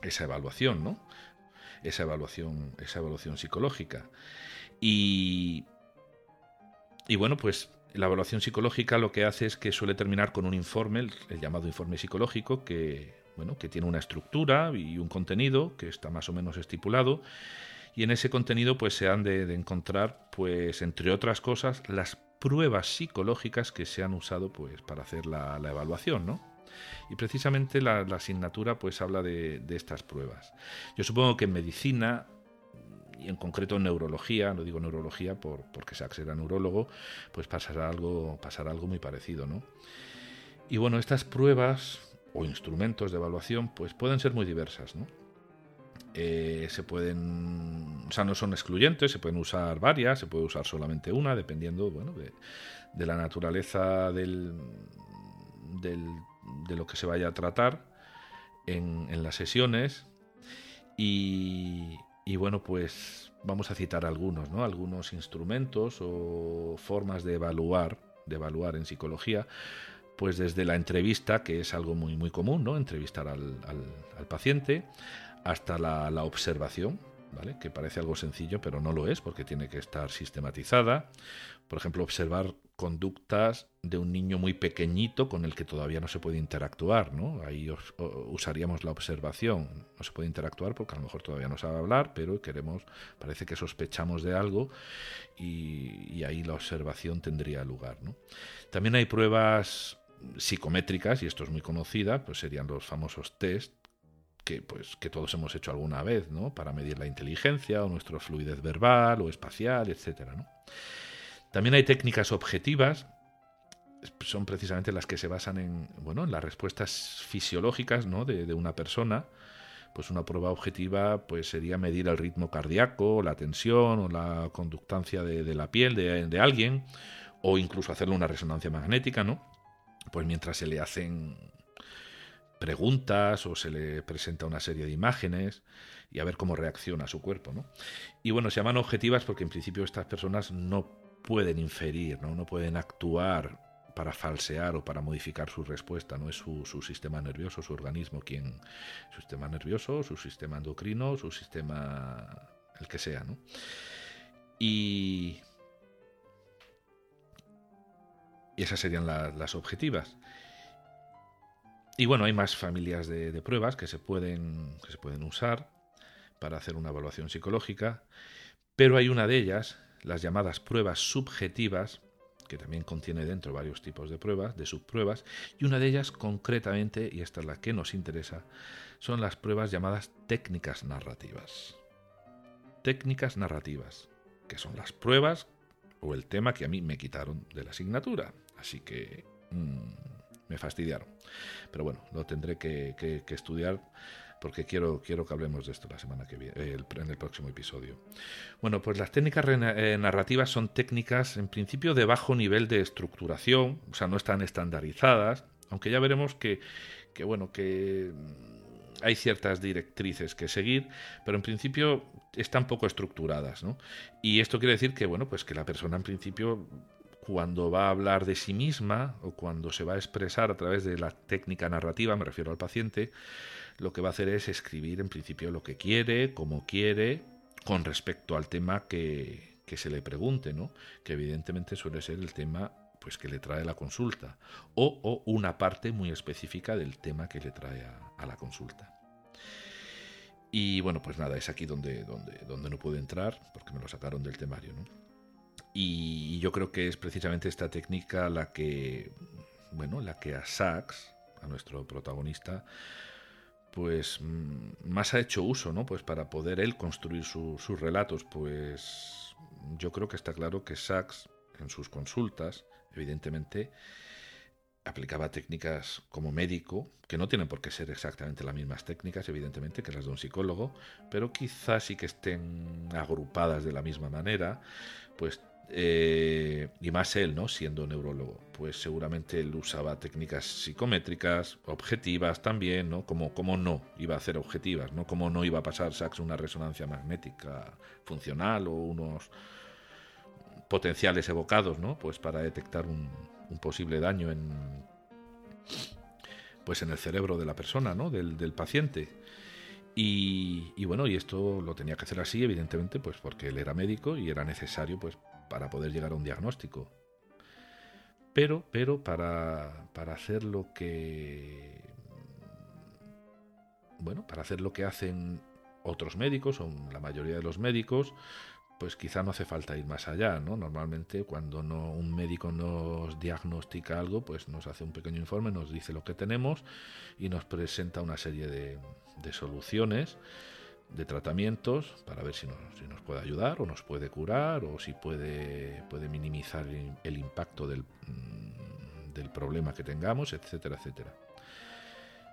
esa evaluación, ¿no? Esa evaluación, esa evaluación psicológica. Y, y bueno, pues la evaluación psicológica lo que hace es que suele terminar con un informe, el, llamado informe psicológico, que, bueno, que tiene una estructura y un contenido que está más o menos estipulado. Y en ese contenido pues se han de, encontrar, pues entre otras cosas, las pruebas psicológicas que se han usado pues, para hacer la, evaluación, ¿no? Y precisamente la, asignatura pues habla de, estas pruebas. Yo supongo que en medicina y en concreto en neurología, no digo neurología por, porque Sachs era neurólogo, pues pasará algo, pasará algo muy parecido, ¿no? Y bueno, estas pruebas o instrumentos de evaluación pues pueden ser muy diversas, ¿no? Eh, se pueden, o sea, no son excluyentes, se pueden usar varias, se puede usar solamente una, dependiendo, bueno, de, la naturaleza del, de lo que se vaya a tratar en, las sesiones. Y, y, bueno, pues vamos a citar algunos, ¿no? Algunos instrumentos o formas de evaluar, de evaluar en psicología, pues desde la entrevista, que es algo muy, muy común, ¿no? Entrevistar al, al paciente, hasta la, observación, ¿vale? que parece algo sencillo, pero no lo es, porque tiene que estar sistematizada. Por ejemplo, observar conductas de un niño muy pequeñito con el que todavía no se puede interactuar, ¿no? Ahí usaríamos la observación. No se puede interactuar porque a lo mejor todavía no sabe hablar, pero queremos, parece que sospechamos de algo y, ahí la observación tendría lugar, ¿no? También hay pruebas psicométricas, y esto es muy conocida, pues serían los famosos test, que, pues, que todos hemos hecho alguna vez, ¿no? Para medir la inteligencia o nuestra fluidez verbal o espacial, etc. También hay técnicas objetivas, son precisamente las que se basan en, bueno, en las respuestas fisiológicas ¿no? de, una persona. Pues una prueba objetiva pues sería medir el ritmo cardíaco, la tensión o la conductancia de, la piel de, de, alguien, o incluso hacerle una resonancia magnética, ¿no? Pues mientras se le hacen preguntas o se le presenta una serie de imágenes y a ver cómo reacciona su cuerpo. ¿no? Y bueno, se llaman objetivas porque en principio estas personas no pueden inferir, no, no pueden actuar para falsear o para modificar su respuesta, no es su, sistema nervioso, su organismo quien, su sistema nervioso, su sistema endocrino, su sistema, el que sea, ¿no? Y, y esas serían las objetivas. Y bueno, hay más familias de, pruebas que se, pueden, que se pueden usar para hacer una evaluación psicológica, pero hay una de ellas, las llamadas pruebas subjetivas, que también contiene dentro varios tipos de pruebas, de subpruebas, y una de ellas concretamente, y esta es la que nos interesa, son las pruebas llamadas técnicas narrativas. Técnicas narrativas, que son las pruebas o el tema que a mí me quitaron de la asignatura. Así que... Mm, me fastidiaron. Pero bueno, lo tendré que, estudiar porque quiero, quiero que hablemos de esto la semana que viene, en el próximo episodio. Bueno, pues las técnicas eh, narrativas son técnicas en principio de bajo nivel de estructuración, o sea, no están estandarizadas, aunque ya veremos que, que bueno, que hay ciertas directrices que seguir, pero en principio están poco estructuradas, ¿no? Y esto quiere decir que, bueno, pues que la persona en principio cuando va a hablar de sí misma o cuando se va a expresar a través de la técnica narrativa, me refiero al paciente, lo que va a hacer es escribir en principio lo que quiere, como quiere, con respecto al tema que, se le pregunte, ¿no? que evidentemente suele ser el tema pues que le trae la consulta o, una parte muy específica del tema que le trae a, la consulta. Y bueno, pues nada, es aquí donde, donde, donde no pude entrar porque me lo sacaron del temario. ¿no? Y yo creo que es precisamente esta técnica la que, bueno, la que a Sachs, a nuestro protagonista, pues mm, más ha hecho uso, ¿no? Pues para poder él construir sus relatos, pues yo creo que está claro que Sachs en sus consultas, evidentemente, aplicaba técnicas como médico, que no tienen por qué ser exactamente las mismas técnicas, evidentemente, que las de un psicólogo, pero quizás sí que estén agrupadas de la misma manera, pues eh, y más él, ¿no? Siendo neurólogo, pues seguramente él usaba técnicas psicométricas, objetivas también, ¿no? Como, como no iba a hacer objetivas, ¿no? Como no iba a pasar Sachs una resonancia magnética funcional o unos potenciales evocados, ¿no? Pues para detectar un, posible daño en pues en el cerebro de la persona, ¿no? Del, del paciente. Y, y, bueno, y esto lo tenía que hacer así, evidentemente, pues porque él era médico y era necesario, pues, para poder llegar a un diagnóstico. Pero, pero para, para hacer lo que. Bueno, para hacer lo que hacen otros médicos, o la mayoría de los médicos, pues quizá no hace falta ir más allá, ¿no? Normalmente cuando no, un médico nos diagnostica algo, pues nos hace un pequeño informe, nos dice lo que tenemos y nos presenta una serie de, soluciones, de tratamientos, para ver si nos, puede ayudar o nos puede curar o si puede, puede minimizar el, impacto del, mm, del problema que tengamos, etcétera, etcétera.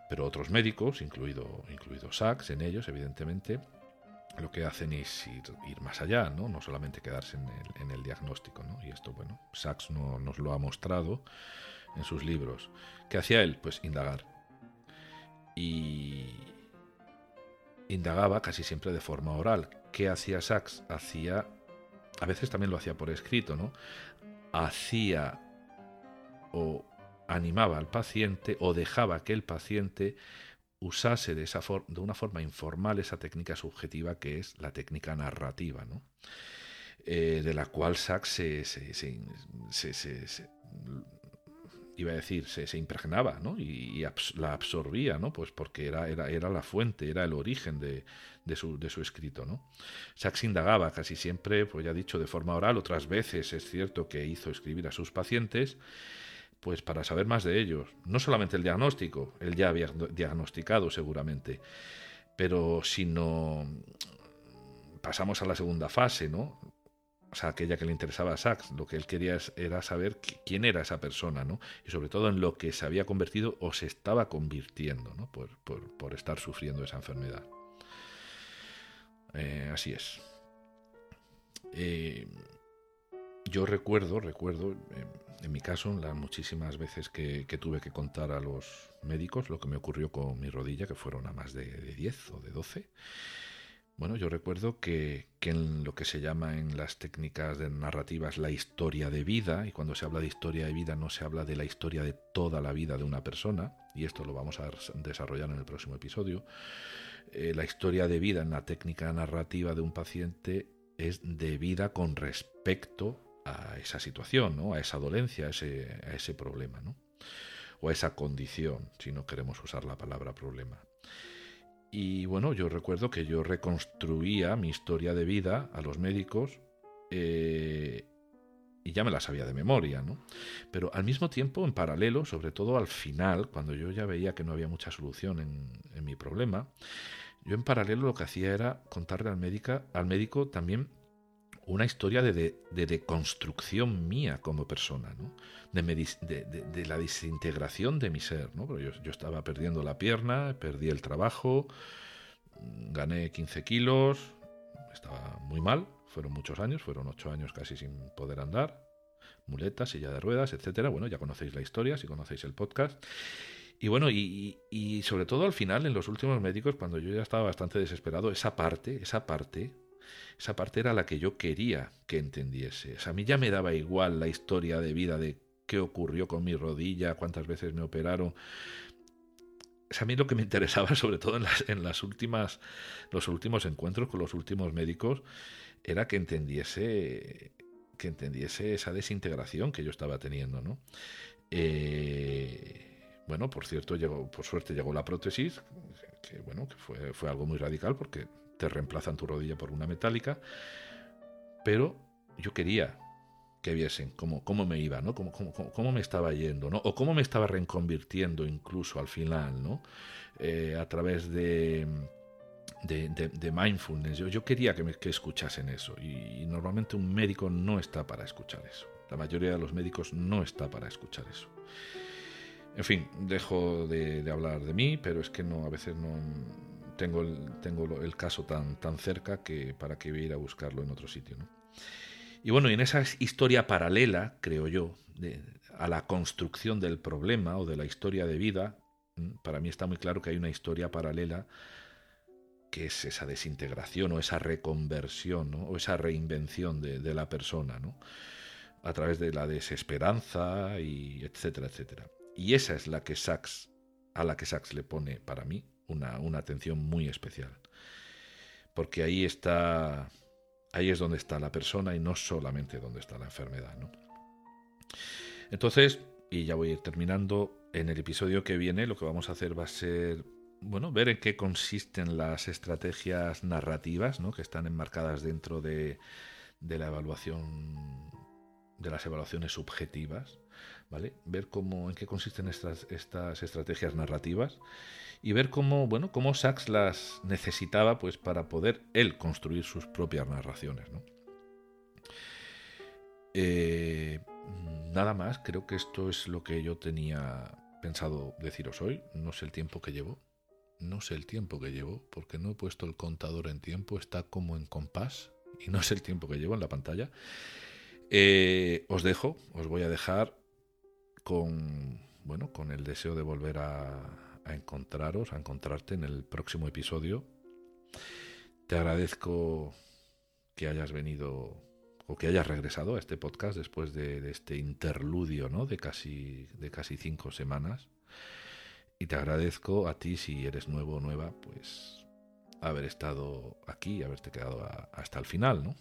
Pero otros médicos, incluido, incluido Sachs en ellos, evidentemente, lo que hacen es ir, más allá, ¿no? no solamente quedarse en el, diagnóstico. ¿no? Y esto, bueno, Sachs no, nos lo ha mostrado en sus libros. ¿Qué hacía él? Pues indagar. Y indagaba casi siempre de forma oral. ¿Qué hacía Sachs? Hacía, a veces también lo hacía por escrito, ¿no? Hacía o animaba al paciente o dejaba que el paciente usase de, esa de una forma informal esa técnica subjetiva que es la técnica narrativa, ¿no? Eh, de la cual Sachs se, se, iba a decir, se, impregnaba ¿no? y, la absorbía, ¿no? pues porque era, era, era la fuente, era el origen de, de, su, de su escrito. ¿no? Sachs indagaba casi siempre, pues ya dicho, de forma oral, otras veces es cierto que hizo escribir a sus pacientes, pues para saber más de ellos. No solamente el diagnóstico, él ya había diagnosticado seguramente, pero si no pasamos a la segunda fase, ¿no? O sea, aquella que le interesaba a Sachs, lo que él quería era saber quién era esa persona, ¿no? Y sobre todo en lo que se había convertido o se estaba convirtiendo, ¿no? Por, por, estar sufriendo esa enfermedad. Eh, así es. Eh, yo recuerdo, recuerdo, en mi caso, las muchísimas veces que, tuve que contar a los médicos lo que me ocurrió con mi rodilla, que fueron a más de, 10 o de 12. Bueno, yo recuerdo que, en lo que se llama en las técnicas de narrativas la historia de vida, y cuando se habla de historia de vida no se habla de la historia de toda la vida de una persona, y esto lo vamos a desarrollar en el próximo episodio, eh, la historia de vida en la técnica narrativa de un paciente es de vida con respecto a esa situación, ¿no? a esa dolencia, a ese, a ese problema, ¿no? o a esa condición, si no queremos usar la palabra problema. Y bueno, yo recuerdo que yo reconstruía mi historia de vida a los médicos eh, y ya me la sabía de memoria, ¿no? Pero al mismo tiempo, en paralelo, sobre todo al final, cuando yo ya veía que no había mucha solución en, en mi problema, yo en paralelo lo que hacía era contarle al, médica, al médico también una historia de, deconstrucción mía como persona, ¿no? de, la desintegración de mi ser. ¿no? yo, yo, estaba perdiendo la pierna, perdí el trabajo, gané 15 kilos, estaba muy mal, fueron muchos años, fueron 8 años casi sin poder andar, muletas, silla de ruedas, etcétera. Bueno, ya conocéis la historia, si conocéis el podcast. Y bueno, y, y sobre todo al final, en los últimos médicos, cuando yo ya estaba bastante desesperado, esa parte, esa parte esa parte era la que yo quería que entendiese. a mí ya me daba igual la historia de vida de qué ocurrió con mi rodilla, cuántas veces me operaron. a mí lo que me interesaba, sobre todo en las, en las últimas, los últimos encuentros con los últimos médicos, era que entendiese que entendiese esa desintegración que yo estaba teniendo, ¿no? Eh, bueno, por cierto, llegó, por suerte llegó la prótesis, que bueno, que fue, fue algo muy radical porque te reemplazan tu rodilla por una metálica, pero yo quería que viesen cómo, cómo me iba, ¿no? Cómo, cómo, cómo, me estaba yendo, ¿no? O cómo me estaba reconvirtiendo incluso al final, ¿no? Eh, a través de, de, mindfulness. Yo, yo quería que, que escuchasen eso y, normalmente un médico no está para escuchar eso. La mayoría de los médicos no está para escuchar eso. En fin, dejo de, de hablar de mí, pero es que no, a veces no, tengo el, tengo el caso tan, tan cerca que para que voy a ir a buscarlo en otro sitio. ¿no? Y bueno, y en esa historia paralela, creo yo, a la construcción del problema o de la historia de vida, para mí está muy claro que hay una historia paralela que es esa desintegración o esa reconversión o esa reinvención de, de, la persona, ¿no? a través de la desesperanza y etcétera, etcétera. Y esa es la que Sachs, a la que Sachs le pone para mí una, atención muy especial. Porque ahí está, ahí es donde está la persona y no solamente donde está la enfermedad. ¿no? Entonces, y ya voy a ir terminando, en el episodio que viene lo que vamos a hacer va a ser, bueno, ver en qué consisten las estrategias narrativas ¿no? que están enmarcadas dentro de, de la evaluación de las evaluaciones subjetivas, ¿vale? Ver cómo en qué consisten estas, estas estrategias narrativas y ver cómo, bueno, cómo Sachs las necesitaba pues para poder él construir sus propias narraciones, ¿no? Eh, nada más, creo que esto es lo que yo tenía pensado deciros hoy. No sé el tiempo que llevo. No sé el tiempo que llevo, porque no he puesto el contador en tiempo, está como en compás y no sé el tiempo que llevo en la pantalla. Eh, os dejo, os voy a dejar con, bueno, con el deseo de volver a, a encontraros, a encontrarte en el próximo episodio. Te agradezco que hayas venido o que hayas regresado a este podcast después de, este interludio ¿no? de, casi, de casi cinco semanas. Y te agradezco a ti, si eres nuevo o nueva, pues haber estado aquí, haberte quedado hasta el final, ¿no?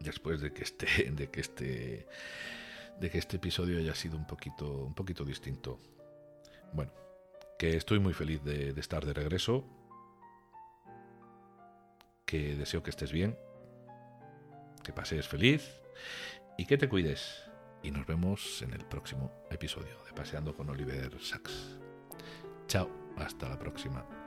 después de que este, de que este, de que este episodio haya sido un poquito, un poquito distinto. Bueno, que estoy muy feliz de, estar de regreso, que deseo que estés bien, que pases feliz y que te cuides. Y nos vemos en el próximo episodio de Paseando con Oliver Sacks. Chao, hasta la próxima.